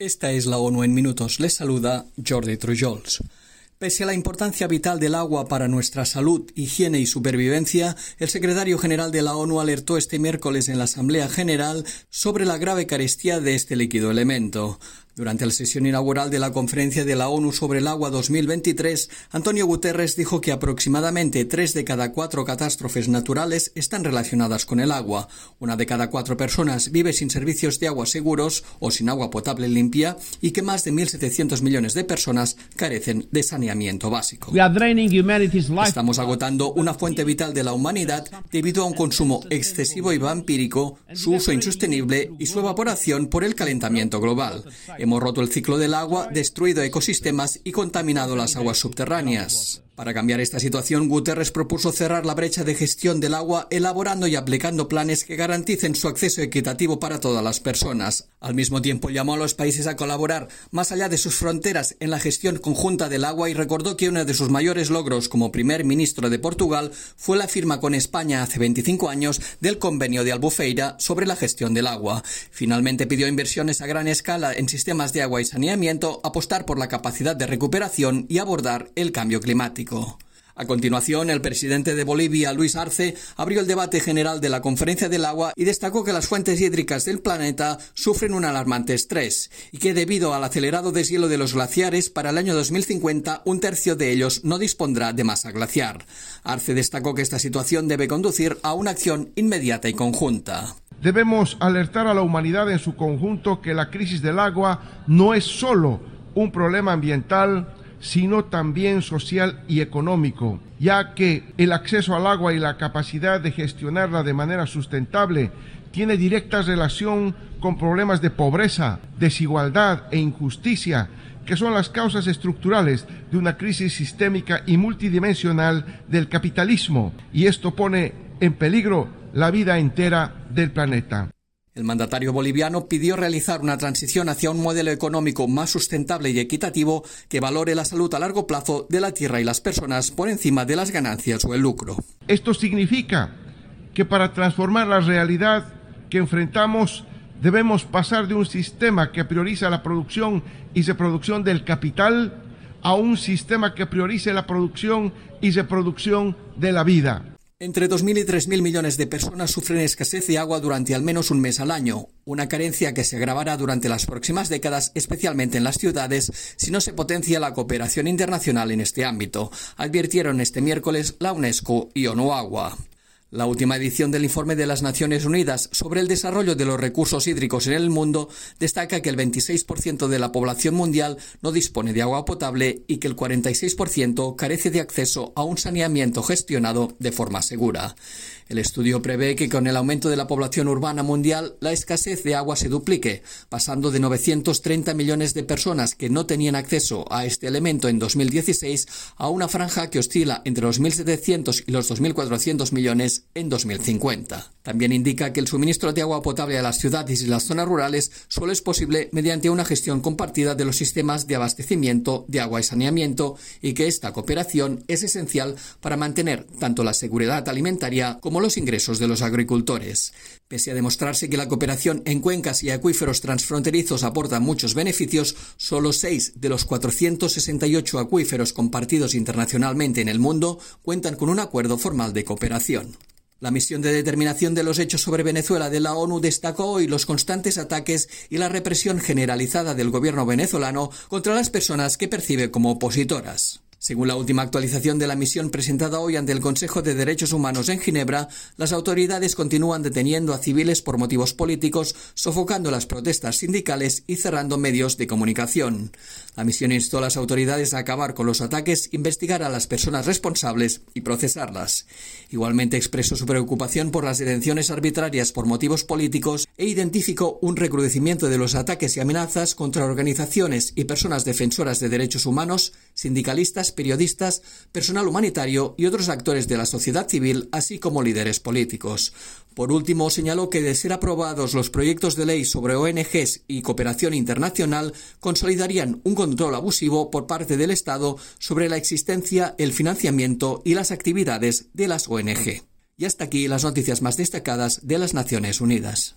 Esta es la ONU en minutos. Les saluda Jordi Trujols. Pese a la importancia vital del agua para nuestra salud, higiene y supervivencia, el secretario general de la ONU alertó este miércoles en la Asamblea General sobre la grave carestía de este líquido elemento. Durante la sesión inaugural de la Conferencia de la ONU sobre el Agua 2023, Antonio Guterres dijo que aproximadamente tres de cada cuatro catástrofes naturales están relacionadas con el agua. Una de cada cuatro personas vive sin servicios de agua seguros o sin agua potable limpia y que más de 1.700 millones de personas carecen de saneamiento básico. Estamos agotando una fuente vital de la humanidad debido a un consumo excesivo y vampírico, su uso insostenible y su evaporación por el calentamiento global. Hemos roto el ciclo del agua, destruido ecosistemas y contaminado las aguas subterráneas. Para cambiar esta situación, Guterres propuso cerrar la brecha de gestión del agua elaborando y aplicando planes que garanticen su acceso equitativo para todas las personas. Al mismo tiempo, llamó a los países a colaborar más allá de sus fronteras en la gestión conjunta del agua y recordó que uno de sus mayores logros como primer ministro de Portugal fue la firma con España hace 25 años del convenio de Albufeira sobre la gestión del agua. Finalmente pidió inversiones a gran escala en sistemas de agua y saneamiento, apostar por la capacidad de recuperación y abordar el cambio climático. A continuación, el presidente de Bolivia, Luis Arce, abrió el debate general de la Conferencia del Agua y destacó que las fuentes hídricas del planeta sufren un alarmante estrés y que debido al acelerado deshielo de los glaciares, para el año 2050 un tercio de ellos no dispondrá de masa glaciar. Arce destacó que esta situación debe conducir a una acción inmediata y conjunta. Debemos alertar a la humanidad en su conjunto que la crisis del agua no es solo un problema ambiental, sino también social y económico, ya que el acceso al agua y la capacidad de gestionarla de manera sustentable tiene directa relación con problemas de pobreza, desigualdad e injusticia, que son las causas estructurales de una crisis sistémica y multidimensional del capitalismo, y esto pone en peligro la vida entera del planeta. El mandatario boliviano pidió realizar una transición hacia un modelo económico más sustentable y equitativo que valore la salud a largo plazo de la tierra y las personas por encima de las ganancias o el lucro. Esto significa que para transformar la realidad que enfrentamos debemos pasar de un sistema que prioriza la producción y reproducción del capital a un sistema que priorice la producción y reproducción de la vida. Entre 2.000 y 3.000 millones de personas sufren escasez de agua durante al menos un mes al año, una carencia que se agravará durante las próximas décadas, especialmente en las ciudades, si no se potencia la cooperación internacional en este ámbito, advirtieron este miércoles la UNESCO y ONU Agua. La última edición del informe de las Naciones Unidas sobre el desarrollo de los recursos hídricos en el mundo destaca que el 26% de la población mundial no dispone de agua potable y que el 46% carece de acceso a un saneamiento gestionado de forma segura. El estudio prevé que con el aumento de la población urbana mundial la escasez de agua se duplique, pasando de 930 millones de personas que no tenían acceso a este elemento en 2016 a una franja que oscila entre los 1.700 y los 2.400 millones en 2050. También indica que el suministro de agua potable a las ciudades y las zonas rurales solo es posible mediante una gestión compartida de los sistemas de abastecimiento de agua y saneamiento y que esta cooperación es esencial para mantener tanto la seguridad alimentaria como los ingresos de los agricultores. Pese a demostrarse que la cooperación en cuencas y acuíferos transfronterizos aporta muchos beneficios, solo seis de los 468 acuíferos compartidos internacionalmente en el mundo cuentan con un acuerdo formal de cooperación. La misión de determinación de los hechos sobre Venezuela de la ONU destacó hoy los constantes ataques y la represión generalizada del gobierno venezolano contra las personas que percibe como opositoras. Según la última actualización de la misión presentada hoy ante el Consejo de Derechos Humanos en Ginebra, las autoridades continúan deteniendo a civiles por motivos políticos, sofocando las protestas sindicales y cerrando medios de comunicación. La misión instó a las autoridades a acabar con los ataques, investigar a las personas responsables y procesarlas. Igualmente expresó su preocupación por las detenciones arbitrarias por motivos políticos e identificó un recrudecimiento de los ataques y amenazas contra organizaciones y personas defensoras de derechos humanos, sindicalistas, periodistas, personal humanitario y otros actores de la sociedad civil, así como líderes políticos. Por último, señaló que de ser aprobados los proyectos de ley sobre ONGs y cooperación internacional, consolidarían un control abusivo por parte del Estado sobre la existencia, el financiamiento y las actividades de las ONG. Y hasta aquí las noticias más destacadas de las Naciones Unidas.